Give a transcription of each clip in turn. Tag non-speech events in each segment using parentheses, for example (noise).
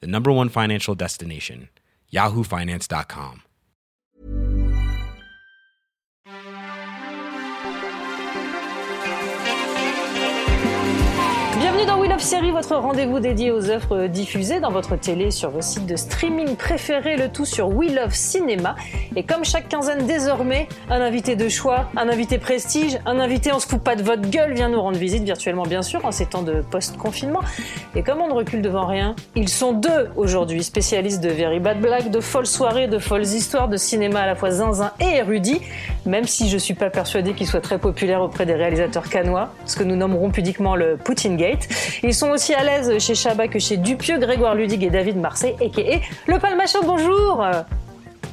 the number one financial destination, yahoofinance.com. Bienvenue dans Love Série, votre rendez-vous dédié aux œuvres diffusées dans votre télé sur vos sites de streaming préférés, le tout sur We Love Cinéma. Et comme chaque quinzaine désormais, un invité de choix, un invité prestige, un invité on se fout pas de votre gueule vient nous rendre visite virtuellement bien sûr en ces temps de post-confinement. Et comme on ne recule devant rien, ils sont deux aujourd'hui, spécialistes de very bad blagues, de folles soirées, de folles histoires, de cinéma à la fois zinzin et érudit, même si je suis pas persuadé qu'ils soient très populaires auprès des réalisateurs canois, ce que nous nommerons pudiquement le Poutine Gate. Ils sont aussi à l'aise chez Chabat que chez Dupieux, Grégoire Ludig et David Marseille, a.k.a. Le Palmacho, bonjour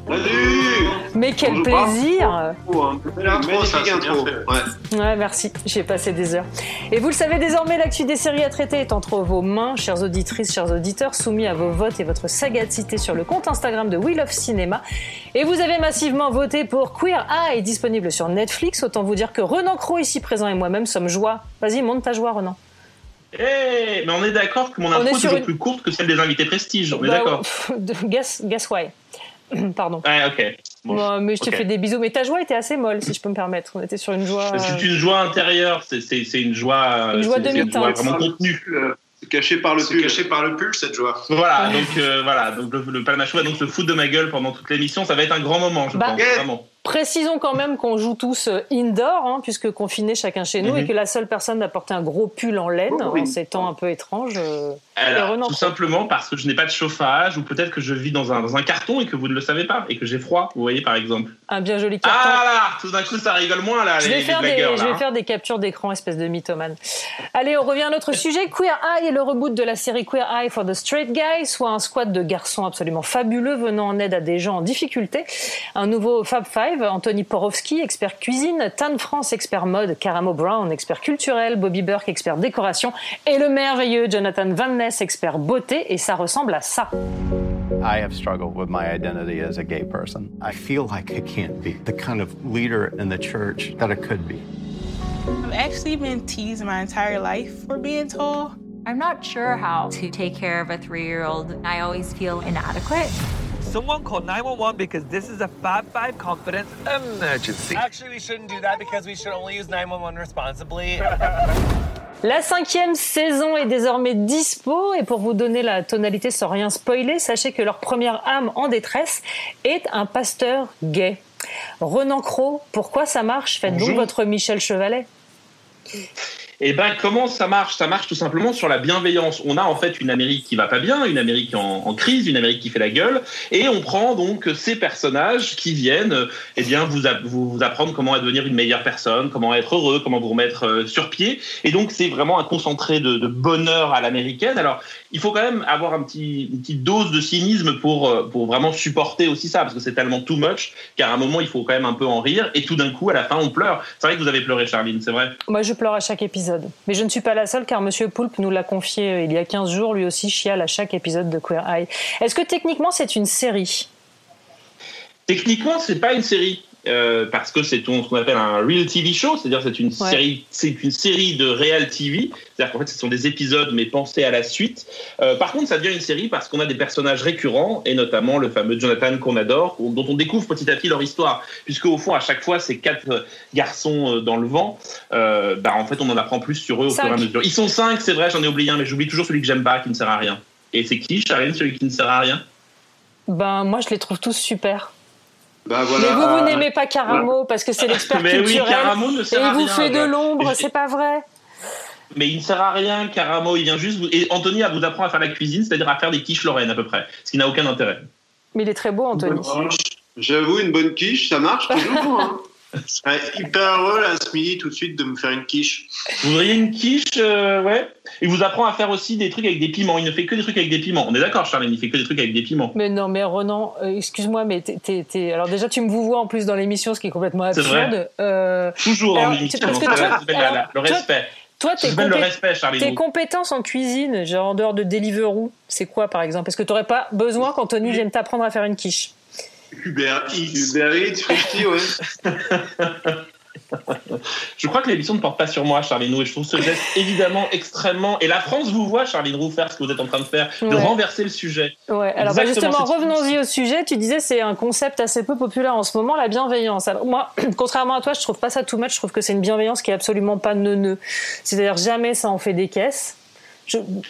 Salut Mais quel Bonjour, plaisir. Ouais. Merci, j'ai passé des heures. Et vous le savez désormais, l'actu des séries à traiter est entre vos mains, chères auditrices, chers auditeurs, soumis à vos votes et votre sagacité sur le compte Instagram de Wheel of Cinéma. Et vous avez massivement voté pour Queer Eye, disponible sur Netflix. Autant vous dire que Renan Cro, ici présent, et moi-même sommes joie. Vas-y, monte ta joie, Renan. Eh, mais on est d'accord que mon On intro est toujours une- plus courte que celle des invités prestige. On est Bah, d'accord. guess, guess why. (clears throat) Pardon. Ouais, ok. Bon. Bon, mais je te ok. fais des bisous. Mais ta joie était assez molle, si je peux me permettre. On était sur une joie. C'est une joie intérieure, c'est- c'est c'est une joie, Une joie demi-teinte. vraiment contenue. Euh, C'est caché par le C'est pull. caché par le pull, cette joie. Voilà, donc euh, voilà, donc le, le Palmacho va donc se foutre de ma gueule pendant toute l'émission. Ça va être un grand moment, je Bah, pense, yeah. vraiment. Précisons quand même qu'on joue tous euh, indoor, hein, puisque confinés chacun chez nous, Mhm. et que la seule personne a porté un gros pull en laine Oh, oui. en ces temps un peu étranges. euh. Alors, tout simplement parce que je n'ai pas de chauffage, ou peut-être que je vis dans un, dans un carton et que vous ne le savez pas, et que j'ai froid, vous voyez par exemple. Un bien joli carton. Ah là, tout d'un coup ça rigole moins là, je vais, les faire des, je vais hein. faire des captures d'écran, espèce de mythomane. Allez, on revient à notre sujet. Queer Eye est le reboot de la série Queer Eye for the Straight Guy, soit un squad de garçons absolument fabuleux venant en aide à des gens en difficulté. Un nouveau Fab Five, Anthony Porowski, expert cuisine, Tan France, expert mode, Caramo Brown, expert culturel, Bobby Burke, expert décoration, et le merveilleux Jonathan Van Ness, expert beauté, et ça ressemble à ça. I have struggled with my identity as a gay person. I feel like I can't be the kind of leader in the church that I could be. I've actually been teased my entire life for being tall. I'm not sure how to take care of a three year old. I always feel inadequate. Someone call 911 because this is a Fab 5 confidence emergency. Actually, we shouldn't do that because we should only use 911 responsibly. (laughs) La cinquième saison est désormais dispo et pour vous donner la tonalité sans rien spoiler, sachez que leur première âme en détresse est un pasteur gay. Renan Cro, pourquoi ça marche? Faites donc Bonjour. votre Michel Chevalet. Et ben comment ça marche? Ça marche tout simplement sur la bienveillance. On a en fait une Amérique qui va pas bien, une Amérique en, crise, une Amérique qui fait la gueule, et on prend donc ces personnages qui viennent, eh bien vous, vous apprendre comment devenir une meilleure personne, comment être heureux, comment vous remettre euh, sur pied. Et donc c'est vraiment un concentré de, de bonheur à l'américaine. Alors il faut quand même avoir un petit, une petite dose de cynisme pour euh, pour vraiment supporter aussi ça, parce que c'est tellement too much qu'à un moment il faut quand même un peu en rire, et tout d'un coup à la fin on pleure. C'est vrai que vous avez pleuré, Charline, c'est vrai? Moi, je pleure à chaque épisode. Mais je ne suis pas la seule car Monsieur Poulpe nous l'a confié euh, il y a 15 jours, lui aussi chiale à chaque épisode de Queer Eye. Est-ce que techniquement c'est une série? Techniquement, c'est pas une série. Euh, parce que c'est ce qu'on appelle un real TV show, c'est-à-dire c'est une Ouais. série, c'est une série de real TV, c'est-à-dire qu'en fait ce sont des épisodes mais pensés à la suite. Euh, par contre, ça devient une série parce qu'on a des personnages récurrents et notamment le fameux Jonathan qu'on adore, dont on découvre petit à petit leur histoire, puisque au fond à chaque fois ces quatre euh, garçons dans le vent, euh, bah en fait on en apprend plus sur eux au Cinq. fur et à mesure. Ils sont cinq, c'est vrai, j'en ai oublié un, mais j'oublie toujours celui que j'aime pas, qui ne sert à rien. Et c'est qui, Charline, celui qui ne sert à rien? Ben moi, je les trouve tous super. Bah voilà. Mais vous, vous euh, n'aimez pas Caramo parce que c'est l'expert Mais oui, culturel. Caramo ne et sert à il vous rien. fait de l'ombre, c'est pas vrai Mais il ne sert à rien, Caramo, il vient juste vous... Et Anthony vous apprend à faire la cuisine, c'est-à-dire à faire des quiches Lorraine à peu près, ce qui n'a aucun intérêt. Mais il est très beau, Anthony. J'avoue, une bonne quiche, ça marche toujours. hein. (laughs) serait hyper heureux là, ce midi tout de suite de me faire une quiche. Vous voudriez une quiche, euh, ouais. Il vous apprend à faire aussi des trucs avec des piments. Il ne fait que des trucs avec des piments. On est d'accord, Charles, il ne fait que des trucs avec des piments. Mais non, mais Renan, euh, excuse-moi, mais t'es, t'es, alors déjà tu me vous vois en plus dans l'émission, ce qui est complètement absurde. Euh, Toujours dans l'émission. Toi, le respect. Toi, tes, compé- le respect, tes compétences en cuisine, genre en dehors de Deliveroo, c'est quoi par exemple? Parce que tu n'aurais pas besoin qu'Anthony vienne t'apprendre à faire une quiche? Uber Eats. Uber Eats, Frifty, ouais. (laughs) je crois que l'émission ne porte pas sur moi, Charline et je trouve ce geste évidemment extrêmement. Et la France vous voit, Charline Roux, faire ce que vous êtes en train de faire, de renverser le sujet. Ouais, alors bah justement, revenons-y au sujet. Tu disais c'est un concept assez peu populaire en ce moment, la bienveillance. Alors moi, (clears throat) contrairement à toi, je trouve pas ça tout much. Je trouve que c'est une bienveillance qui est absolument pas neuneux. C'est-à-dire jamais ça en fait des caisses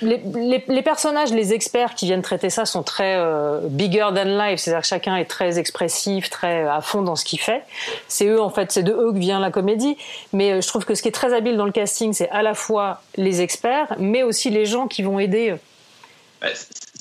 les, personnages, les experts qui viennent traiter ça sont très euh, bigger than life, c'est-à-dire que chacun est très expressif, très à fond dans ce qu'il fait. C'est eux, en fait, c'est de eux que vient la comédie. Mais euh, je trouve que ce qui est très habile dans le casting, c'est à la fois les experts, mais aussi les gens qui vont aider. Bah,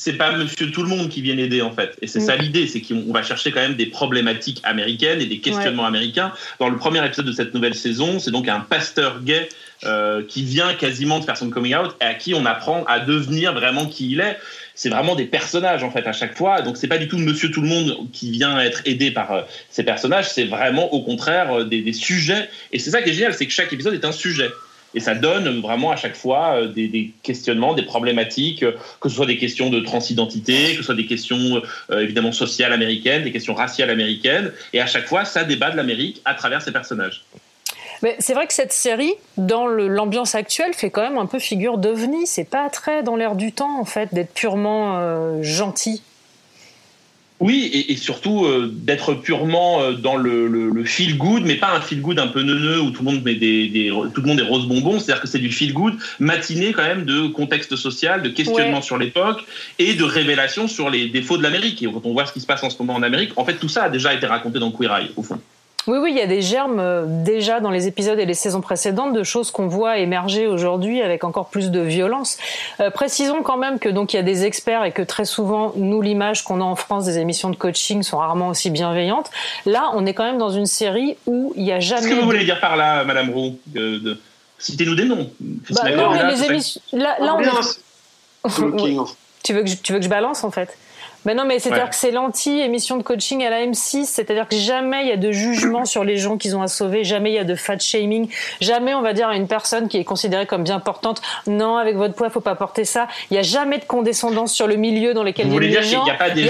c'est pas Monsieur Tout le Monde qui vient aider en fait, et c'est ça mm. l'idée, c'est qu'on va chercher quand même des problématiques américaines et des questionnements américains. Dans le premier épisode de cette nouvelle saison, c'est donc un pasteur gay euh, qui vient quasiment de faire son coming out et à qui on apprend à devenir vraiment qui il est. C'est vraiment des personnages en fait à chaque fois. Donc c'est pas du tout Monsieur Tout le Monde qui vient être aidé par euh, ces personnages. C'est vraiment au contraire euh, des, sujets. Et c'est ça qui est génial, c'est que chaque épisode est un sujet. Et ça donne vraiment à chaque fois des, des, questionnements, des problématiques, que ce soit des questions de transidentité, que ce soit des questions évidemment sociales américaines, des questions raciales américaines. Et à chaque fois, ça débat de l'Amérique à travers ces personnages. Mais c'est vrai que cette série, dans l'ambiance actuelle, fait quand même un peu figure d'ovni. C'est pas très dans l'air du temps, en fait, d'être purement euh, gentil. Oui, et, surtout euh, d'être purement euh, dans le, feel good, mais pas un feel good un peu neuneux où tout le monde met des, tout le monde est rose bonbon. C'est-à-dire que c'est du feel good matiné quand même de contexte social, de questionnement sur l'époque et de révélation sur les défauts de l'Amérique. Et quand on voit ce qui se passe en ce moment en Amérique, en fait tout ça a déjà été raconté dans Queer Eye au fond. Oui, oui, il y a des germes euh, déjà dans les épisodes et les saisons précédentes de choses qu'on voit émerger aujourd'hui avec encore plus de violence. Euh, précisons quand même que donc il y a des experts et que très souvent nous l'image qu'on a en France des émissions de coaching sont rarement aussi bienveillantes. Là, on est quand même dans une série où il y a jamais. Qu'est-ce que vous voulez dire par là, Madame Roux de... Citez-nous des noms. Bah, non, mais les émissions. Là, là on est... (laughs) tu veux que je, tu veux que je balance en fait? Mais non, mais c'est-à-dire que c'est l'anti-émission de coaching à la M6, c'est-à-dire que jamais il y a de jugement sur les gens qu'ils ont à sauver, jamais il y a de fat shaming, jamais on va dire à une personne qui est considérée comme bien portante, non, avec votre poids, faut pas porter ça. Il y a jamais de condescendance sur le milieu dans lequel il y a des gens. Il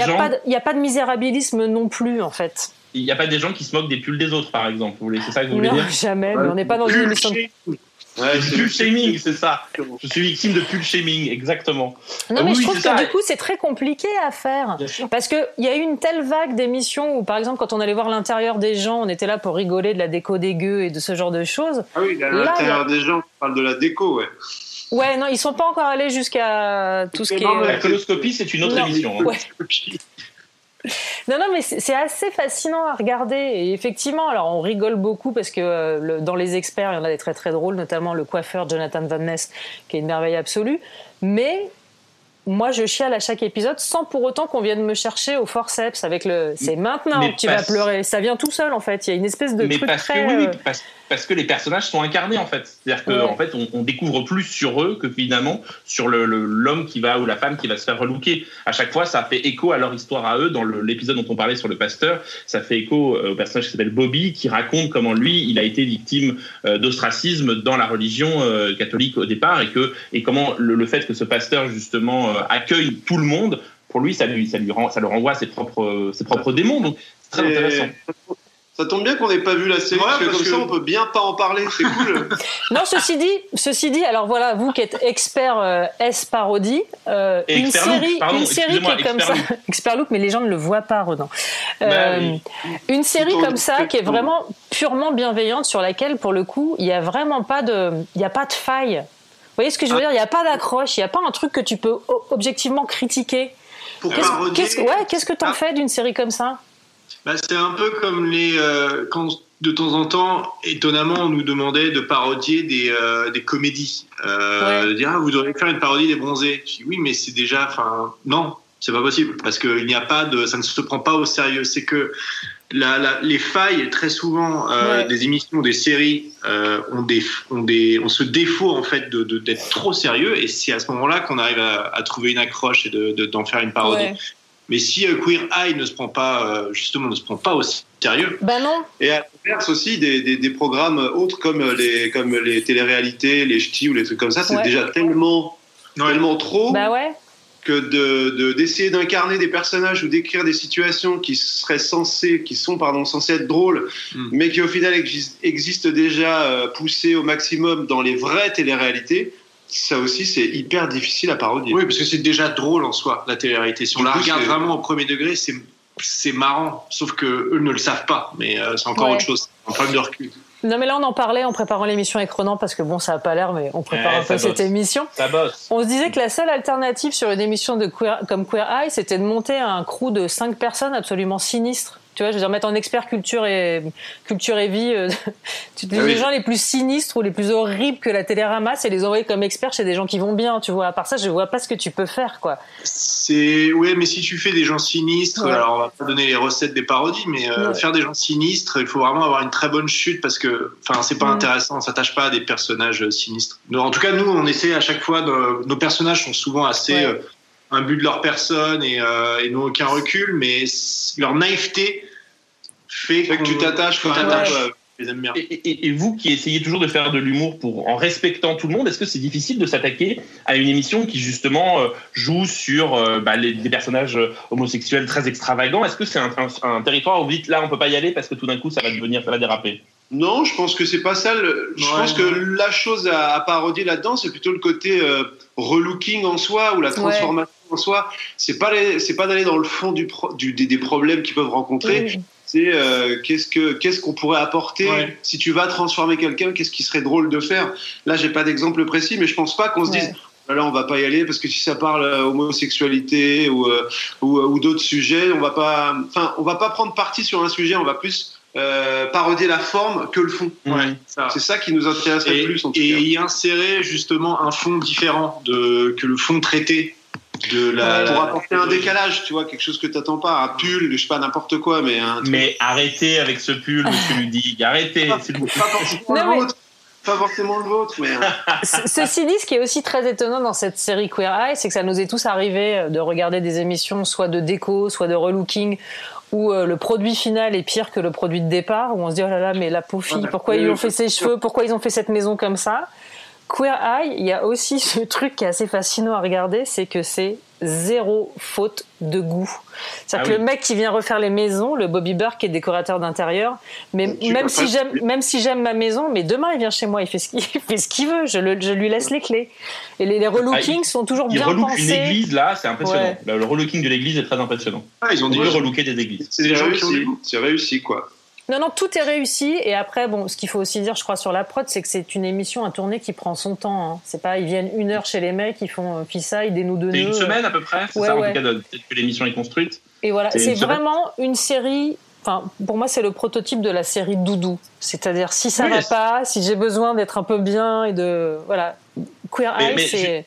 n'y a, a, pas de misérabilisme non plus, en fait. Il n'y a pas des gens qui se moquent des pulls des autres, par exemple. C'est ça que vous voulez non, dire? Jamais, mais on n'est pas dans une émission. Ouais, pull shaming, c'est ça. Je suis victime de pull shaming, exactement. Non, mais je trouve que du coup, c'est très compliqué à faire. Parce qu'il y a eu une telle vague d'émissions où, par exemple, quand on allait voir l'intérieur des gens, on était là pour rigoler de la déco des gueux et de ce genre de choses. Ah oui, l'intérieur des gens, on parle de la déco, ouais. Ouais, non, ils sont pas encore allés jusqu'à tout ce qui est. La coloscopie, c'est une autre émission. Hein. (laughs) Non, non, mais c'est assez fascinant à regarder. Et effectivement, alors on rigole beaucoup parce que euh, dans les experts, il y en a des très très drôles, notamment le coiffeur Jonathan Van Ness, qui est une merveille absolue. Mais moi, je chiale à chaque épisode sans pour autant qu'on vienne me chercher au forceps avec le c'est maintenant que tu vas pleurer. Ça vient tout seul en fait. Il y a une espèce de mais truc parce très. Que, oui, euh, parce que les personnages sont incarnés en fait. C'est-à-dire qu'en en fait, on, découvre plus sur eux que finalement sur l'homme le, l'homme qui va ou la femme qui va se faire relooker. À chaque fois, ça fait écho à leur histoire à eux. Dans l'épisode dont on parlait sur le pasteur, ça fait écho euh, au personnage qui s'appelle Bobby qui raconte comment lui, il a été victime euh, d'ostracisme dans la religion euh, catholique au départ et que et comment le, fait que ce pasteur justement accueille tout le monde, pour lui, ça lui ça lui rend, ça le renvoie à ses propres ses propres démons. Donc c'est très intéressant. Ça tombe bien qu'on n'ait pas vu la série, parce, que comme ça on peut bien pas en parler, c'est cool. (laughs) non, ceci dit, ceci dit, alors voilà, vous qui êtes expert euh, S parodie, euh, une série, une série qui est comme ça, (laughs) expert look, mais les gens ne le voient pas, Ronan. Bah euh, une série comme ça qui est vraiment purement bienveillante, sur laquelle pour le coup, il y a vraiment pas de, il y a pas de faille. Vous voyez ce que je veux ah. dire? Il n'y a pas d'accroche, il n'y a pas un truc que tu peux objectivement critiquer. Qu'est-ce ouais, qu'est-ce que t'en ah. fais d'une série comme ça? Bah, c'est un peu comme les euh, quand de temps en temps, étonnamment, on nous demandait de parodier des, euh, des comédies. Euh, De dire ah, vous devriez faire une parodie des bronzés. Je dis oui, mais c'est déjà, enfin non, c'est pas possible parce qu'il n'y a pas de, ça ne se prend pas au sérieux. C'est que la, la, les failles, très souvent, euh, Ouais. des émissions, des séries, euh, ont, des, ont, des, ont ce défaut en fait de- d'être trop sérieux, et c'est à ce moment-là qu'on arrive à, à trouver une accroche et de- de- d'en faire une parodie. Ouais. Mais si euh, Queer Eye ne se prend pas, euh, justement, ne se prend pas aussi sérieux, Bah non. Et à l'inverse aussi, des, des, des programmes autres comme les, comme les téléréalités, les ch'tis ou les trucs comme ça, c'est Ouais. déjà tellement, tellement trop Bah ouais. que de- de- d'essayer d'incarner des personnages ou d'écrire des situations qui seraient censées, qui sont pardon, censées être drôles, Mm. mais qui au final exis- existent déjà euh, poussées au maximum dans les vraies téléréalités, ça aussi c'est hyper difficile à parodier. Oui, parce que c'est déjà drôle en soi, la télé-réalité. Si on Du la coup, regarde vraiment au premier degré, c'est c'est marrant, sauf que eux ne le savent pas, mais euh, c'est encore Ouais. autre chose, c'est un problème de recul. Non mais là on en parlait en préparant l'émission avec Ronan parce que bon ça a pas l'air mais on prépare Ouais, un peu cette émission. Ça bosse. On se disait que la seule alternative sur une émission de queer, comme Queer Eye, c'était de monter un crew de cinq personnes absolument sinistres. Tu vois, je veux dire, mettre en expert culture et, culture et vie euh, (laughs) les Ah oui. gens les plus sinistres ou les plus horribles que la télé ramasse et les envoyer comme experts chez des gens qui vont bien, tu vois. À part ça, je vois pas ce que tu peux faire, quoi. C'est ouais, mais si tu fais des gens sinistres, Ouais. alors on va pas donner les recettes des parodies, mais euh, Ouais. faire des gens sinistres, il faut vraiment avoir une très bonne chute parce que, enfin, c'est pas intéressant, on s'attache pas à des personnages euh, sinistres. En tout cas, nous, on essaie à chaque fois, de- nos personnages sont souvent assez Ouais. euh, imbus de leur personne et, euh, et n'ont aucun recul, mais leur naïveté fait, Fait que tu t'attaches quand même. bien. Et, et- et vous qui essayez toujours de faire de l'humour pour en respectant tout le monde, est-ce que c'est difficile de s'attaquer à une émission qui justement euh, joue sur euh, bah, les, des personnages euh, homosexuels très extravagants? Est-ce que c'est un, un- un territoire où vous dites là on peut pas y aller parce que tout d'un coup ça va devenir ça va déraper? Non, je pense que c'est pas ça. le- Je Ouais, pense que la chose à, à parodier là-dedans, c'est plutôt le côté euh, relooking en soi ou la transformation en soi. C'est pas c'est pas d'aller dans le fond du, pro- du- des, des problèmes qu'ils peuvent rencontrer. Oui. C'est euh, qu'est-ce que qu'est-ce qu'on pourrait apporter Ouais. si tu vas transformer quelqu'un. Qu'est-ce qui serait drôle de faire? Là, j'ai pas d'exemple précis, mais je pense pas qu'on se Ouais. dise. Ah Là, on va pas y aller parce que si ça parle euh, homosexualité ou, euh, ou, ou d'autres sujets, on va pas. Enfin, on va pas prendre parti sur un sujet. On va plus euh, parodier la forme que le fond. Ouais. C'est ça qui nous intéresserait et, le plus en tout et cas. y insérer justement un fond différent de, que le fond traité de la. pour la- apporter un décalage, tu vois, quelque chose que t'attends pas, un pull, je sais pas n'importe quoi, mais un truc. Mais arrêtez avec ce pull, (laughs) monsieur Ludig, arrêtez s'il vous plaît. pas forcément Non, le mais- vôtre, pas forcément le vôtre, mais euh, Ce- Ceci dit, ce qui est aussi très étonnant dans cette série Queer Eye, c'est que ça nous est tous arrivé euh, de regarder des émissions soit de déco, soit de relooking, où euh, le produit final est pire que le produit de départ, où on se dit oh là là, mais la pauvre fille, Ouais, pourquoi ils ont fait ses cheveux, pourquoi ils ont fait cette maison comme ça? Queer Eye, il y a aussi ce truc qui est assez fascinant à regarder, c'est que c'est zéro faute de goût. C'est-à-dire Ah que oui. le mec qui vient refaire les maisons, le Bobby Burke qui est décorateur d'intérieur, mais Tu même si j'aime, même si j'aime ma maison, mais demain il vient chez moi, il fait ce qu'il (laughs) il fait ce qu'il veut, je, le- je lui laisse les clés. Et les, les relookings Ah, il- sont toujours Il bien relook une pensés. église là, c'est impressionnant. Ouais. Le, relooking de l'église est très impressionnant. Ah, ils ont On dit peut relooker des églises. C'est des gens qui ont du réussi. goût. C'est réussi, quoi. Non, non, tout est réussi. Et après, bon, ce qu'il faut aussi dire, je crois, sur la prod, c'est que c'est une émission à tourner qui prend son temps. hein. C'est pas, ils viennent une heure chez les mecs, ils font euh, fisaille, des nous deux C'est une semaine à peu près, c'est Ouais, ça en ouais. tout cas peut-être que l'émission est construite. Et voilà, C'est vraiment une série. Enfin, pour moi, c'est le prototype de la série Doudou. C'est-à-dire, si ça Oui, va pas, si j'ai besoin d'être un peu bien et de. Voilà. Queer Eye, c'est.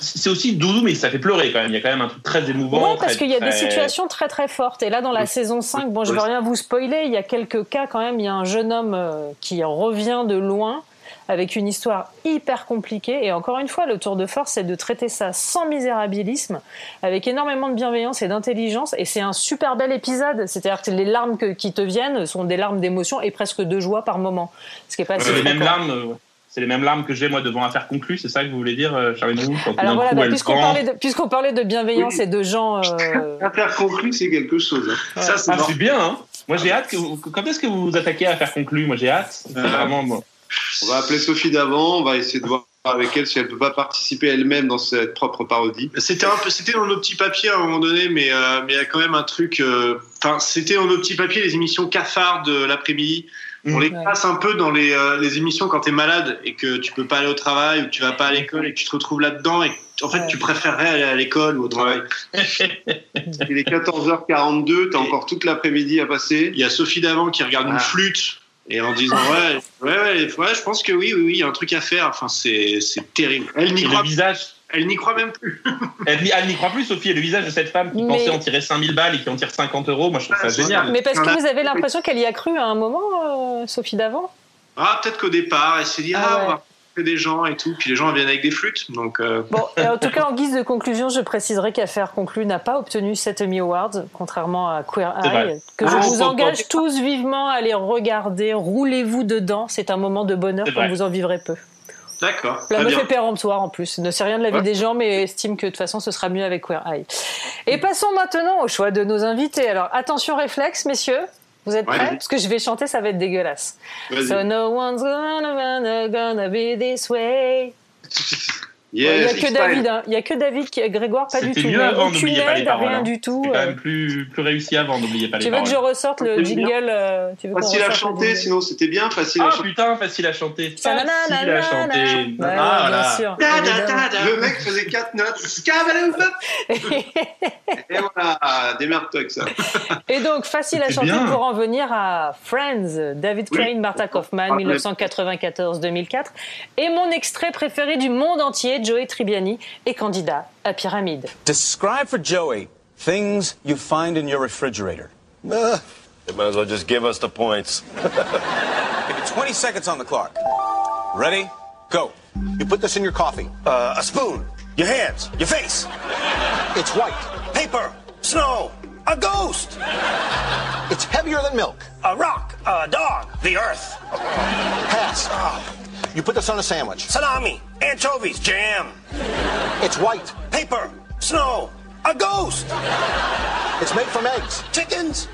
C'est aussi doudou, mais ça fait pleurer quand même. Il y a quand même un truc très émouvant. Ouais, parce qu'il y a des situations très très fortes. Et là, dans la Oui. saison 5, bon, je veux Oui. rien vous spoiler, il y a quelques cas quand même. Il y a un jeune homme euh, qui revient de loin avec une histoire hyper compliquée. Et encore une fois, le tour de force, c'est de traiter ça sans misérabilisme, avec énormément de bienveillance et d'intelligence. Et c'est un super bel épisode. C'est-à-dire que les larmes que- qui te viennent sont des larmes d'émotion et presque de joie par moment. Ce qui est pas C'est les mêmes larmes. C'est les mêmes larmes que j'ai moi devant affaire conclue, c'est ça que vous voulez dire, euh, Charline Roux quand tout Alors voilà, coup, bah, puisqu'on prend- parlait, de, puisqu'on parlait de bienveillance Oui. et de gens. euh, (laughs) Affaire conclue, c'est quelque chose. hein. Ça, c'est Ah, bien, hein Moi j'ai hâte que vous... Quand est-ce que vous vous attaquez à affaire conclue? Moi j'ai hâte. Euh, vraiment. bon. On va appeler Sophie d'avant, on va essayer de voir avec elle si elle peut pas participer elle-même dans cette propre parodie. C'était un peu, c'était dans nos petits papiers à un moment donné, mais euh, mais il y a quand même un truc. euh, Enfin, c'était dans nos petits papiers les émissions cafards de l'après-midi. On les Ouais. passe un peu dans les, euh, les émissions quand t'es malade et que tu peux pas aller au travail ou que tu vas pas à l'école et que tu te retrouves là-dedans et en fait Ouais. tu préférerais aller à l'école ou au travail. (laughs) Il est 14h42, t'as encore toute l'après-midi à passer. Il y a Sophie d'avant qui regarde une Ah. flûte et en disant (laughs) ouais, ouais, ouais, ouais, je pense que oui, oui, oui, il y a un truc à faire. Enfin, c'est, c'est terrible. Elle n'y Et le croit visage, Elle n'y croit même plus. (laughs) elle n'y- elle n'y croit plus, Sophie, et le visage de cette femme qui Mais- pensait en tirer 5000 balles et qui en tire 50 euros, moi je trouve Ah, ça c'est génial. Mais parce que vous avez l'impression qu'elle y a cru à un moment, euh, Sophie d'avant Ah, peut-être qu'au départ, elle s'est dit, Ah ah, ouais. on va rencontrer des gens et tout. Puis les gens viennent avec des flûtes. Donc, euh, Bon, et en tout (laughs) cas, en guise de conclusion, je préciserai qu'Affaire conclue n'a pas obtenu cet Emmy Award, contrairement à Queer Eye, que je Ah, vous engage tous vivement à aller regarder. Roulez-vous dedans, c'est un moment de bonheur vrai. vous en vivrez peu. D'accord. La meuf est péremptoire en plus, ne sait rien de la vie Ouais. des gens, mais estime que de toute façon ce sera mieux avec Queer Eye. Et passons maintenant au choix de nos invités. Alors attention réflexe, messieurs. Vous êtes prêts? Parce que je vais chanter, ça va être dégueulasse. So no one's gonna, gonna, gonna be this way. (laughs) Il Yes, n'y a que. David, hein. il y a que David qui Grégoire pas du tout. mieux avant, aucune n'oubliez pas les paroles, rien hein. du tout. C'est quand euh. même plus, plus réussi avant, n'oubliez pas les Tu veux que paroles. je ressorte le jingle euh, tu veux Facile à chanter, sinon c'était bien facile à Ah chanter. putain, facile à chanter. Facile à chanter. Ah. Le mec faisait quatre notes. Skabaloubop. (laughs) Et voilà, démerde-toi avec ça. Et donc, facile à chanter pour en venir à Friends, David. Crane, Martha Kaufman, Ah, 1994-2004. Et mon extrait préféré du monde entier, Joey Tribbiani, est candidat à Pyramide. Describe for Joey things you find in your refrigerator. Uh, they might as well just give us the points. Give you 20 seconds on the clock. Ready? Go. You put this in your coffee. Uh, a spoon. Your hands. Your face. It's white. Paper. Snow. A ghost. It's heavier than milk. A rock. A dog. The earth. Pass. You put this on a sandwich. Salami. Anchovies. Jam. It's white. Paper. Snow. A ghost. It's made from eggs. Chickens.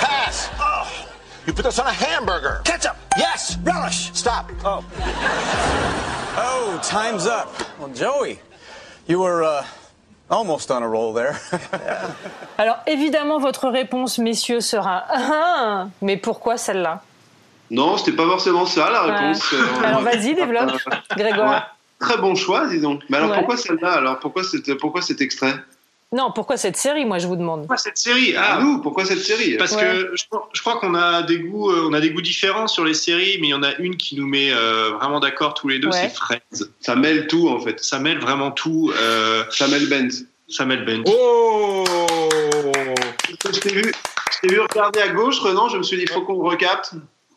Pass. Oh. You put this on a hamburger. Ketchup. Yes. Relish. Stop. Oh. Oh, time's up. Well, Joey, you were uh, almost on a roll there. (laughs) Alors, évidemment, votre réponse, messieurs, sera (laughs) Ah, mais pourquoi celle-là Non, c'était pas forcément ça la réponse. Ouais. Euh, (laughs) Alors, vas-y, développe, Grégoire. Ouais. Très bon choix, disons. Mais alors Ouais. pourquoi celle-là Alors? Pourquoi, pourquoi cet extrait? Non, pourquoi cette série, moi, je vous demande? Pourquoi cette série? Ah, nous, pourquoi cette série? Parce Ouais. que je, crois- je crois qu'on a des goûts, euh, on a des goûts différents sur les séries, mais il y en a une qui nous met euh, vraiment d'accord tous les deux, Ouais. c'est Friends. Ça mêle tout en fait. Ça mêle vraiment tout. Euh, Ça mêle Benz. ça mêle Ben. Oh Je t'ai vu, je t'ai vu regarder à gauche, Renan. Je me suis dit, il faut qu'on recapte.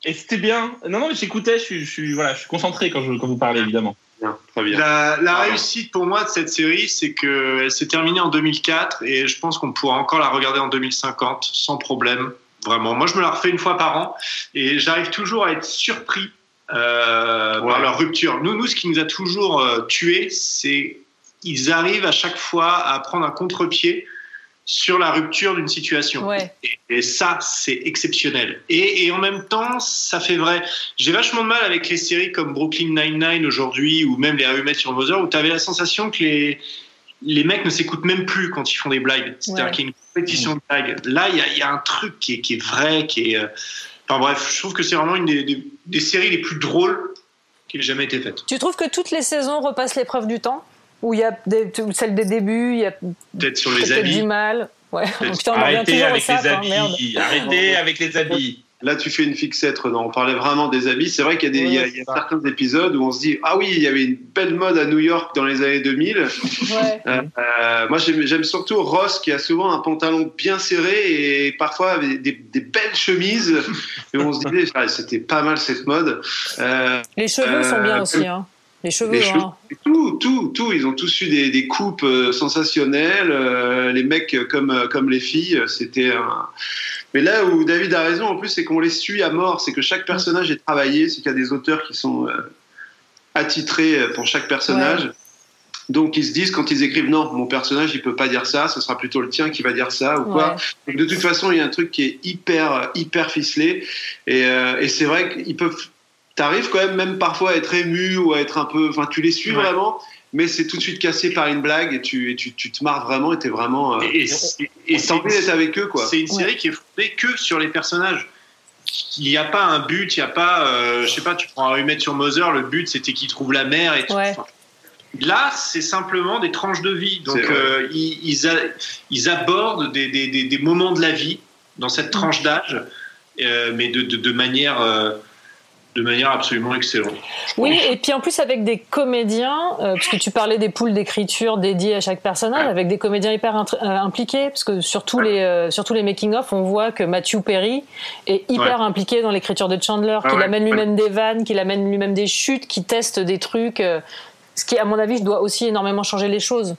Et c'était bien. Non, non, mais j'écoutais, je suis, je suis, voilà, je suis concentré quand, je, quand vous parlez, évidemment. Bien, très bien. La, réussite pour moi de cette série, c'est qu'elle s'est terminée en 2004 et je pense qu'on pourra encore la regarder en 2050 sans problème. Vraiment. Moi, je me la refais une fois par an et j'arrive toujours à être surpris euh, Ouais. par leur rupture. Nous, nous, ce qui nous a toujours euh, tués, c'est ils arrivent à chaque fois à prendre un contre-pied sur la rupture d'une situation. Ouais. Et, et ça, c'est exceptionnel. Et, et en même temps, ça fait vrai. J'ai vachement de mal avec les séries comme Brooklyn Nine-Nine aujourd'hui, ou même les Met Your Mother, où tu avais la sensation que les, les mecs ne s'écoutent même plus quand ils font des blagues. C'est-à-dire Ouais. qu'il y a une compétition de blagues. Là, il y a, il y a un truc qui est, qui est vrai, qui est. euh, Enfin bref, je trouve que c'est vraiment une des, des- des séries les plus drôles qui ait jamais été faite. Tu trouves que toutes les saisons repassent l'épreuve du temps? Ou il y a des, celle des débuts, il y a Peut-être sur les habits. du mal Ouais, Peut-être. (laughs) putain, on Arrêtez avec sac, les hein, merde. habits. Arrêtez avec les habits. Là, tu fais une fixette, Renan. On parlait vraiment des habits. C'est vrai qu'il y a, des, il y a- il y a certains épisodes où on se dit Ah oui, il y avait une belle mode à New York dans les années 2000. Ouais. Euh, euh, moi, j'aime surtout Ross qui a souvent un pantalon bien serré et parfois avec des, des belles chemises. Et on se disait ah, C'était pas mal cette mode. Euh, Les cheveux sont bien aussi. Hein. Les cheveux, les cheveux, hein. tout, tout, tout. Ils ont tous eu des, des coupes euh, sensationnelles. euh, les mecs comme, euh, comme les filles, c'était un. Mais là où David a raison, en plus, c'est qu'on les suit à mort. C'est que chaque personnage est travaillé. C'est qu'il y a des auteurs qui sont attitrés pour chaque personnage. Donc ils se disent quand ils écrivent non, mon personnage il peut pas dire ça, ce sera plutôt le tien qui va dire ça ou quoi. De toute façon il y a un truc qui est hyper hyper ficelé et, euh, et c'est vrai qu'ils peuvent. T'arrives quand même même parfois à être ému ou à être un peu. Enfin tu les suis Ouais. vraiment, mais c'est tout de suite cassé par une blague et tu et tu, tu te marres vraiment et t'es vraiment. Euh, Et, t'as envie d'être avec eux quoi. C'est une série qui est fondée que sur les personnages. Il n'y a pas un but, il n'y a pas, euh, je sais pas, tu prends un Humet sur Mother, le but c'était qu'il trouve la mer et tout. Ouais. Là, c'est simplement des tranches de vie. Donc, euh, ils, ils, a- ils abordent des, des, des, des moments de la vie dans cette tranche d'âge, euh, mais de, de, de manière euh, de manière absolument excellente. Oui, et puis en plus avec des comédiens, euh, parce que tu parlais des poules d'écriture dédiées à chaque personnage, avec des comédiens hyper euh, impliqués, parce que sur tous les, euh, sur tous les making-of, on voit que Matthew Perry est hyper Ouais. impliqué dans l'écriture de Chandler, Ah qu'il ouais. amène lui-même des vannes, qu'il amène lui-même des chutes, qui teste des trucs, euh, ce qui, à mon avis, doit aussi énormément changer les choses.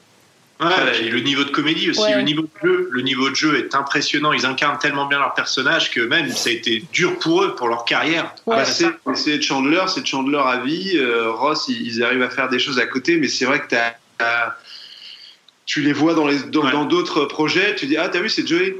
Ouais, et le niveau de comédie aussi, Ouais. le niveau de jeu, le niveau de jeu est impressionnant. Ils incarnent tellement bien leur personnage que même ça a été dur pour eux, pour leur carrière. Bah, c'est c'est Chandler, c'est Chandler à vie. Euh, Ross, ils, ils arrivent à faire des choses à côté, mais c'est vrai que t'as- t'as- tu les vois dans les dans dans d'autres projets. Tu dis ah t'as vu c'est Joey?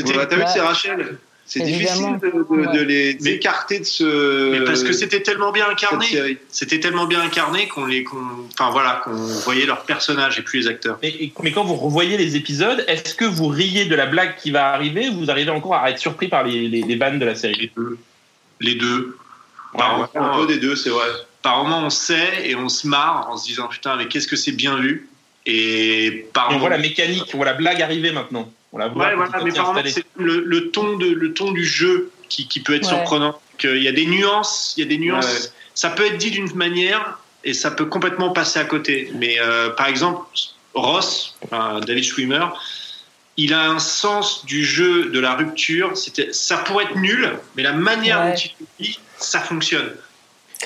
Ouais, t'as vu Ouais. c'est Rachel? C'est difficile de, Ouais. les écarter de ce. Mais parce que c'était tellement bien incarné, c'était tellement bien incarné qu'on les, qu'on- enfin voilà, qu'on voyait leurs personnages et plus les acteurs. Mais, mais quand vous revoyez les épisodes, est-ce que vous riez de la blague qui va arriver ou vous arrivez encore à être surpris par les, les, les vannes de la série? Les deux. Ouais, un peu des deux, c'est vrai. Par moment, on sait et on se marre en se disant putain, mais qu'est-ce que c'est bien vu. Et par on moment- voit la mécanique, on voit la blague arriver maintenant. On la voit Ouais, petit voilà, mais par installée. c'est le, le ton de, le ton du jeu qui, qui peut être Ouais. surprenant. Il y a des nuances, il y a des nuances. Ouais. Ça peut être dit d'une manière et ça peut complètement passer à côté. Mais euh, par exemple, Ross, enfin, David Schwimmer, il a un sens du jeu de la rupture. C'était, ça pourrait être nul, mais la manière Ouais. dont il le dit, ça fonctionne.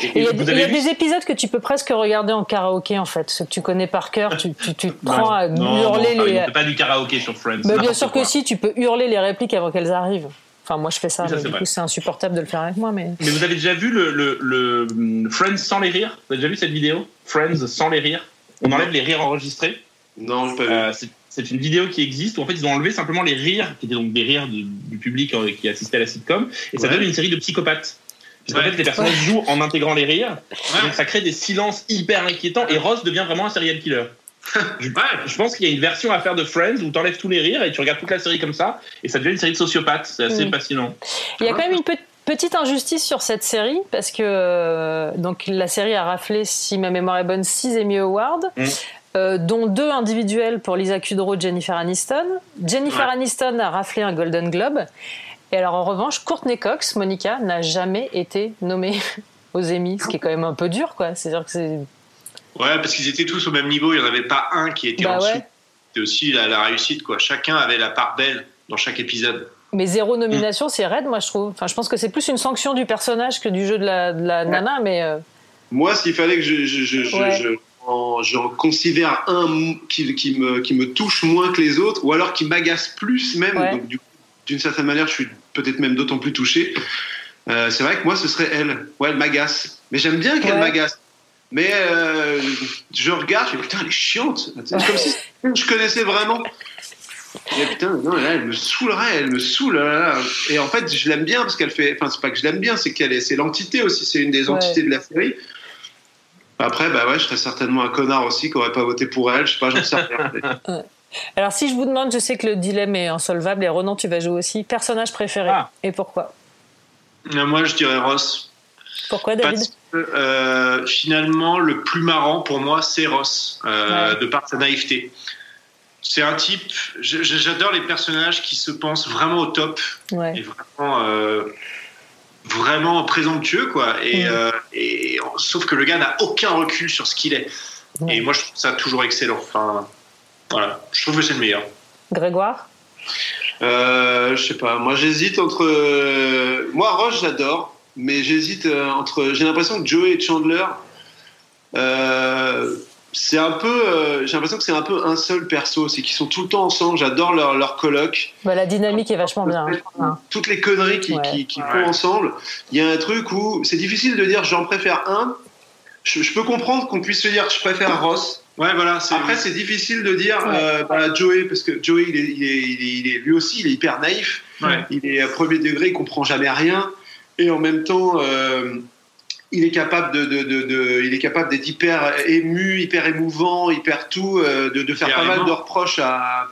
Il y a, il y a des épisodes que tu peux presque regarder en karaoké, en fait, ceux que tu connais par cœur, tu, tu, tu te prends à Non, hurler non, les... On fait pas du karaoké sur Friends. Bah, bien sûr quoi. que si, tu peux hurler les répliques avant qu'elles arrivent. Enfin, moi, je fais ça, Oui, ça, mais c'est du vrai. coup, c'est insupportable de le faire avec moi. Mais... Mais vous avez déjà vu le, le, le, hum, Friends sans les rires? Vous avez déjà vu cette vidéo? Friends sans les rires? On enlève les rires enregistrés? Non, pas vu. Euh, c'est- c'est une vidéo qui existe où en fait ils ont enlevé simplement les rires, qui étaient donc des rires du, du public euh, qui assistait à la sitcom, et ça Ouais. donne une série de psychopathes. Parce qu'en Ouais. fait, les personnages jouent en intégrant les rires, donc ça crée des silences hyper inquiétants, et Ross devient vraiment un serial killer. Je, (laughs) je pense qu'il y a une version à faire de Friends où tu enlèves tous les rires et tu regardes toute la série comme ça, et ça devient une série de sociopathes. C'est assez Mm. fascinant. Il y a quand même une pe- petite injustice sur cette série, parce que euh, donc, la série a raflé, si ma mémoire est bonne, 6 Emmy Awards. Mm. euh, dont deux individuels pour Lisa Kudrow et Jennifer Aniston. Jennifer Ouais. Aniston a raflé un Golden Globe. Et alors en revanche, Courtney Cox, Monica, n'a jamais été nommée (laughs) aux Emmy, ce qui est quand même un peu dur, quoi. C'est-à-dire que c'est Ouais, parce qu'ils étaient tous au même niveau. Il n'y en avait pas un qui était Bah en dessous. ouais. C'était aussi la, la réussite, quoi. Chacun avait la part belle dans chaque épisode. Mais zéro nomination, c'est raide, moi je trouve. Enfin, je pense que c'est plus une sanction du personnage que du jeu de la, de la nana, mais euh, Moi, s'il fallait que je, je, je, je- Ouais. je- en- j'en considère un qui, qui, me, qui me touche moins que les autres, ou alors qui m'agace plus même, Ouais. donc d'une certaine manière, je suis peut-être même d'autant plus touché. Euh, c'est vrai que moi, ce serait elle. Ouais, elle m'agace. Mais j'aime bien qu'elle Ouais. m'agace. Mais euh, je regarde, je me dis, putain, elle est chiante. C'est comme si je connaissais vraiment. Et putain, non, là, elle me saoulerait, elle me saoule. là, là. Et en fait, je l'aime bien parce qu'elle fait. Enfin, c'est pas que je l'aime bien, c'est qu'elle est, c'est l'entité aussi, c'est une des Ouais. entités de la série. Après, bah ouais, je serais certainement un connard aussi qui aurait pas voté pour elle. Je sais pas, j'en sais rien. Alors, si je vous demande, je sais que le dilemme est insolvable et Renan, tu vas jouer aussi. Personnage préféré Ah. Et pourquoi? Euh, Moi, je dirais Ross. Pourquoi, David? Parce que euh, finalement, le plus marrant pour moi, c'est Ross, euh, Ouais. de par sa naïveté. C'est un type, j'adore les personnages qui se pensent vraiment au top Ouais. et vraiment, euh, vraiment présomptueux, quoi. Et, et- sauf que le gars n'a aucun recul sur ce qu'il est. Et moi, je trouve ça toujours excellent. Enfin, voilà, je trouve que c'est le meilleur. Grégoire? Euh, je sais pas. Moi, j'hésite entre. euh, Moi, Roche, j'adore, mais j'hésite euh, entre. J'ai l'impression que Joey et Chandler. euh, C'est un peu. euh, J'ai l'impression que c'est un peu un seul perso. C'est qu'ils sont tout le temps ensemble. J'adore leur, leur colloque. bah, La dynamique est vachement bien. hein. Toutes les conneries qu'ils Ouais. qu'ils font ensemble. Il y a un truc où c'est difficile de dire j'en préfère un. Je, je peux comprendre qu'on puisse se dire je préfère Ross. Ouais, voilà. Après, c'est difficile de dire euh, bah, Joey, parce que Joey, il est, il est- il est- il est- lui aussi, il est hyper naïf. Ouais. Il est à premier degré, il comprend jamais rien. Et en même temps, euh, il est capable de, de- de- de- il est capable d'être hyper ému, hyper émouvant, hyper tout, euh, de, de faire pas mal de reproches à,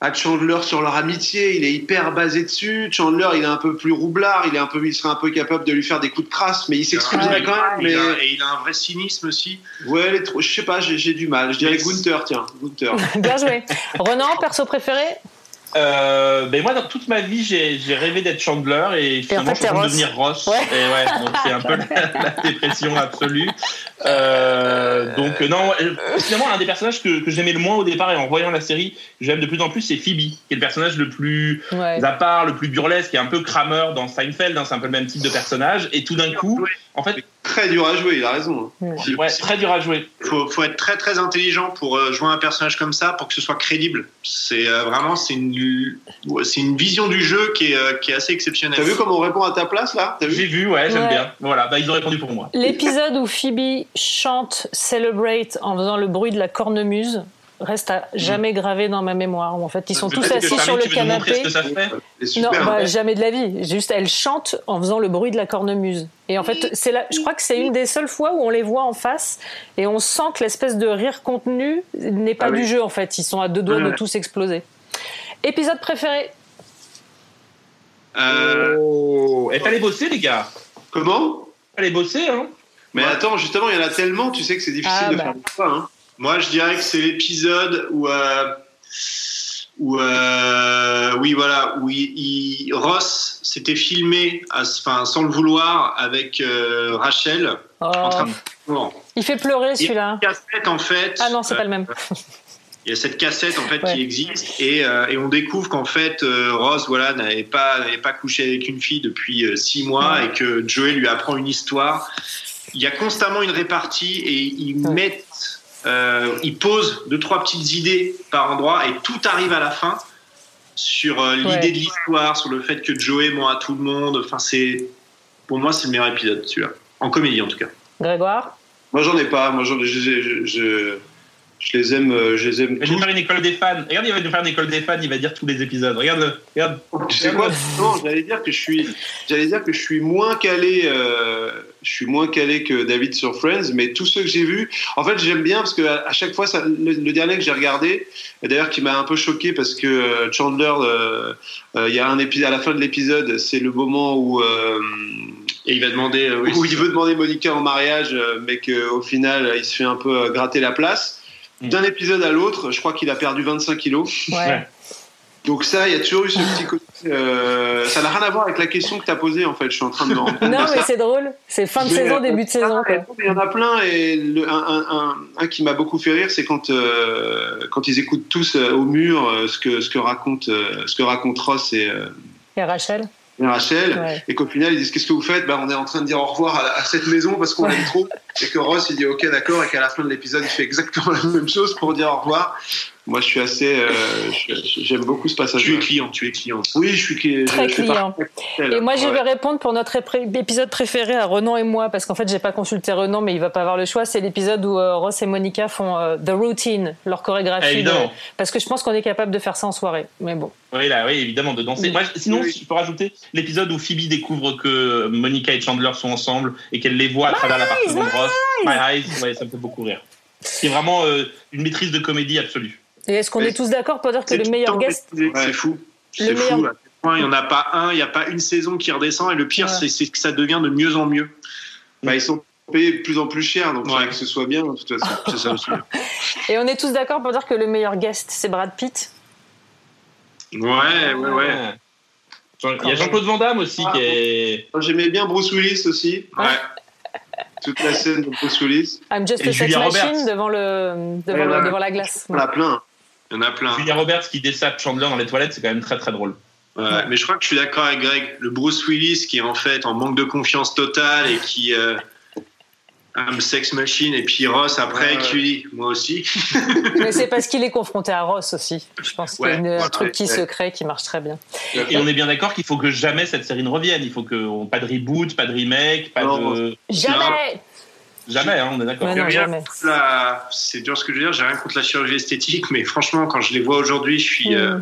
à Chandler sur leur amitié. Il est hyper basé dessus. Chandler, il est un peu plus roublard. Il est un peu, il serait un peu capable de lui faire des coups de crasse, mais il s'excuserait quand même. Il Mais a- et il a un vrai cynisme aussi. ouais, je sais pas, j'ai j'ai du mal. Je dirais Gunther, tiens, Gunther. (laughs) Bien joué. Renan, perso préféré? Euh, ben moi, dans toute ma vie, j'ai j'ai rêvé d'être Chandler et finalement, fait, je suis de devenir Ross. Ouais. Et ouais, donc c'est un peu (laughs) la, la dépression absolue. Euh, donc euh, non, euh, finalement, un des personnages que, que j'aimais le moins au départ et en voyant la série, j'aime de plus en plus, c'est Phoebe, qui est le personnage le plus Ouais. à part, le plus burlesque, qui est un peu Kramer dans Seinfeld, hein, c'est un peu le même type de personnage. Et tout d'un coup, en fait, Très dur à jouer, il a raison. hein. ouais, très dur à jouer. faut, faut être très très intelligent pour euh, jouer un personnage comme ça pour que ce soit crédible. C'est euh, vraiment c'est une c'est une vision du jeu qui est, euh, qui est assez exceptionnelle. T'as vu comment on répond à ta place là? J'ai vu, ouais, j'aime Ouais. bien. Voilà, bah, ils ont répondu pour moi. L'épisode où Phoebe chante Celebrate en faisant le bruit de la cornemuse reste à jamais gravé dans ma mémoire. En fait, ils sont tous assis sur le canapé. ça Non, bah, jamais de la vie. Juste, elle chante en faisant le bruit de la cornemuse. Et en fait, c'est là, je crois que c'est une des seules fois où on les voit en face et on sent que l'espèce de rire contenu n'est pas Ah oui. du jeu en fait. Ils sont à deux doigts de tous exploser. Épisode préféré Euh, Oh, et fallait bosser, les gars. Comment? Fallait bosser, hein. Mais attends, justement, il y en a tellement, tu sais que c'est difficile Ah, de bah. faire choix. Hein. Moi je dirais que c'est l'épisode où euh, où euh, oui voilà où il, il- Ross s'était filmé à- enfin sans le vouloir avec euh, Rachel Oh, en train de Bon. Il fait pleurer celui-là. cassette en fait. Ah non, c'est pas le même. Il y a cette cassette en fait Ouais. qui existe et, euh, et on découvre qu'en fait euh, Ross voilà n'avait pas n'avait pas couché avec une fille depuis euh, six mois Ouais. et que Joey lui apprend une histoire. Il y a constamment une répartie et ils Ouais. mettent euh, ils posent deux trois petites idées par endroit et tout arrive à la fin sur euh, l'idée Ouais. de l'histoire, sur le fait que Joey ment à tout le monde. Enfin c'est pour moi c'est le meilleur épisode celui-là en comédie en tout cas. Grégoire? Moi, j'en ai pas. Moi, j'en- je, je, je, je- je les aime, euh, je les aime Je vais faire une école des fans. Regarde, il va nous faire une école des fans, il va dire tous les épisodes. Regarde-le. Regarde. Tu sais quoi? Non, j'allais dire que je suis, j'allais dire que je suis moins calé, euh, je suis moins calé que David sur Friends, mais tous ceux que j'ai vus, en fait, j'aime bien parce que à, chaque fois, ça, le, le dernier que j'ai regardé, d'ailleurs qui m'a un peu choqué parce que euh, Chandler, euh, euh, il y a un épisode à la fin de l'épisode, c'est le moment où euh, Et il va demander euh, oui, où il ça. veut demander Monica en mariage, euh, mais qu'au final, il se fait un peu euh, gratter la place. Mm. D'un épisode à l'autre, je crois qu'il a perdu 25 kilos. Ouais. Donc ça, il y a toujours eu ce petit côté. euh, ça n'a rien à voir avec la question que tu as posée, en fait. Je suis en train de me rendre (laughs) compte Non, mais c'est drôle. C'est fin de Mais, saison, euh, début de saison. ah. Il y en a plein et le- un, un- un- un qui m'a beaucoup fait rire, c'est quand euh, quand ils écoutent tous euh, au mur euh, ce que ce que raconte euh, ce que raconte Ross et, euh, Et Rachel Rachel Ouais. et qu'au final ils disent qu'est-ce que vous faites? Bah, on est en train de dire au revoir à, à cette maison parce qu'on l'aime trop et que Ross il dit ok d'accord et qu'à la fin de l'épisode il fait exactement la même chose pour dire au revoir. Moi je suis assez euh, j'aime beaucoup ce passage. Tu es client, tu es client. Oui, je suis Très je client. Et moi, je vais répondre pour notre épisode préféré à Renan et moi, parce qu'en fait, j'ai pas consulté Renan, mais il va pas avoir le choix. C'est l'épisode où euh, Ross et Monica font euh, The Routine, leur chorégraphie. de- Évidemment. Parce que je pense qu'on est capable de faire ça en soirée. Mais bon. Oui, là, oui, évidemment, de danser. Oui. Moi, sinon, Oui. si je peux rajouter l'épisode où Phoebe découvre que Monica et Chandler sont ensemble et qu'elle les voit à travers l'appartement de Ross. My eyes, ouais, ça me fait beaucoup rire. C'est vraiment euh, une maîtrise de comédie absolue. Et est-ce qu'on est tous d'accord pour dire que le meilleur guest. Ouais. C'est fou. C'est fou. Il n'y en a pas un, il n'y a pas une saison qui redescend. Et le pire, Ouais. c'est- que ça devient de mieux en mieux. Bah, ils sont payés de plus en plus cher, donc il Ouais. faudrait que ce soit bien de toute façon. (laughs) C'est ça aussi. (laughs) Et on est tous d'accord pour dire que le meilleur guest, c'est Brad Pitt? Ouais, ouais, ouais. Il y a Jean-Claude Van Damme aussi qui est. J'aimais bien Bruce Willis aussi. Ouais. (laughs) Toute la scène de Bruce Willis. I'm just Et a sex Julia machine Roberts. devant, le, devant, Ouais, le- devant la glace. On a plein. Il y en a plein. Julia Roberts qui dessape Chandler dans les toilettes, c'est quand même très très drôle. Ouais, Mais je crois que je suis d'accord avec Greg. Le Bruce Willis qui est en fait en manque de confiance totale et qui. Euh, sex machine. Et puis Ross après Ouais, ouais. qui dit Moi aussi. (laughs) Mais c'est parce qu'il est confronté à Ross aussi. Je pense qu'il y a Ouais, un ouais, truc qui ouais. se crée qui marche très bien. Et on est bien d'accord qu'il faut que jamais cette série ne revienne. Il faut que pas de reboot, pas de remake, pas Non. de. Jamais Jamais, hein, on est d'accord. La- C'est dur ce que je veux dire. J'ai rien contre la chirurgie esthétique, mais franchement, quand je les vois aujourd'hui, je suis euh,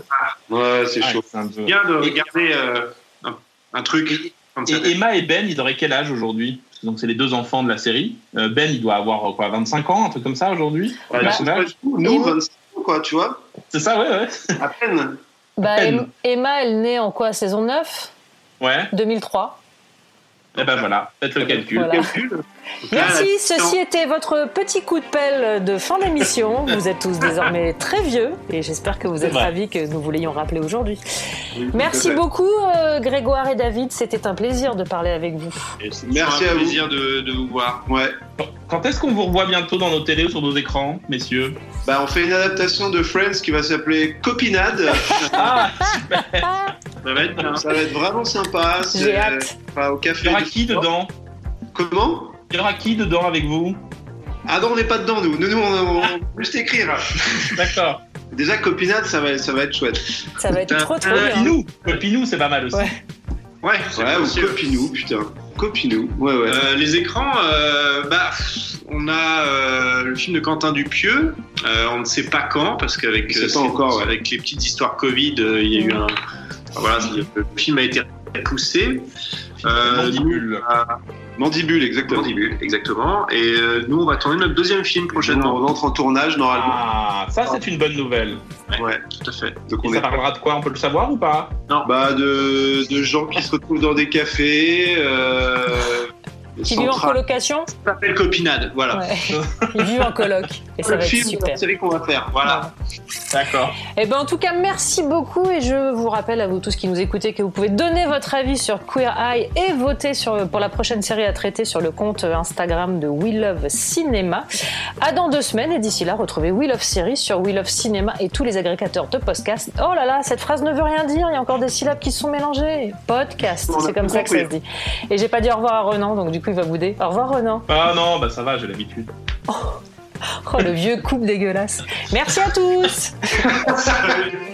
Mm. Ouais, c'est Ouais, chaud. c'est un peu- bien de regarder euh, un, un truc comme ça. Et Emma et Ben, ils auraient quel âge aujourd'hui? Donc c'est les deux enfants de la série. Euh, Ben, il doit avoir quoi, 25 ans, un truc comme ça aujourd'hui? Ouais, Bah. Nous, Et- 25 ans, quoi, tu vois, C'est ça, ouais, ouais. à peine. Bah, peine. Em- Emma, elle naît en quoi? Saison 9 Ouais. 2003 Eh ben voilà, faites le calcul. Voilà. Merci, ceci était votre petit coup de pelle de fin d'émission. (laughs) Vous êtes tous désormais très vieux et j'espère que vous êtes ravis que nous vous l'ayons rappelé aujourd'hui. Oui, Merci beaucoup euh, Grégoire et David, c'était un plaisir de parler avec vous. Merci un à vous. plaisir de, de vous voir. Ouais. Quand est-ce qu'on vous revoit bientôt dans nos télés ou sur nos écrans, messieurs? Bah, on fait une adaptation de Friends qui va s'appeler Copinade. (laughs) Ah, (laughs) Ça va être bien. Ça va être vraiment sympa. J'ai hâte. Enfin, au il café. y aura du- qui dedans Comment Il y aura qui dedans avec vous Ah non, on n'est pas dedans, nous. Nous, nous, on, on, juste écrire. (laughs) D'accord. Déjà, Copinade, ça va, ça va être chouette. Ça va être trop trop bien. Copinou Copinou, c'est pas mal aussi. Ouais. Ouais, Ouais, ou. Copinou, putain. Copinou, ouais, ouais. Euh, les écrans, euh, bah, on a euh, le film de Quentin Dupieux. Euh, on ne sait pas quand parce qu'avec euh, pas ces- encore, ouais. avec les petites histoires Covid, euh, il y a eu un. enfin, voilà, le film a été poussé. Euh, Mandibule. Mandibule, exactement. Mandibule, exactement. Et euh, nous, on va tourner notre deuxième film prochainement. On entre en tournage, normalement. Ah, ça c'est une bonne nouvelle. Ouais. Tout à fait. Donc, Et on ça est parlera de quoi? On peut le savoir ou pas? Bah, de, de gens qui se retrouvent dans des cafés. Euh, Qui vivent en colocation Ça s'appelle Copinade, voilà. Ouais. (laughs) Ils vivent en coloc et ça le va être film, super. série qu'on va faire, voilà. D'accord. Eh ben, en tout cas, merci beaucoup et je vous rappelle à vous tous qui nous écoutez que vous pouvez donner votre avis sur Queer Eye et voter sur, pour la prochaine série à traiter sur le compte Instagram de We Love Cinéma. À dans deux semaines et d'ici là, retrouvez We Love Series sur We Love Cinéma et tous les agrégateurs de podcast. Oh là là, cette phrase ne veut rien dire, il y a encore des syllabes qui se sont mélangées. Podcast, c'est comme ça que ça se dit. Et j'ai pas dit au revoir à Renan, donc du coup il va bouder. Au revoir Renan. Ah non, bah ça va, j'ai l'habitude. Oh le vieux couple dégueulasse. Merci à tous. (laughs) (laughs)